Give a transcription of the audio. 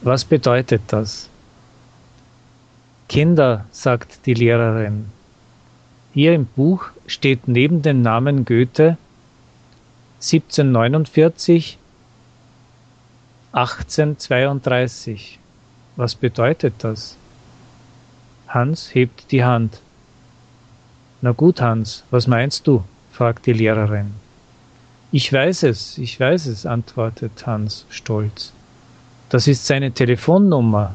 Was bedeutet das? Kinder, sagt die Lehrerin. Hier im Buch steht neben dem Namen Goethe 1749 1832. Was bedeutet das? Hans hebt die Hand. Na gut, Hans, was meinst du? fragt die Lehrerin. Ich weiß es, ich weiß es, antwortet Hans stolz. Das ist seine Telefonnummer.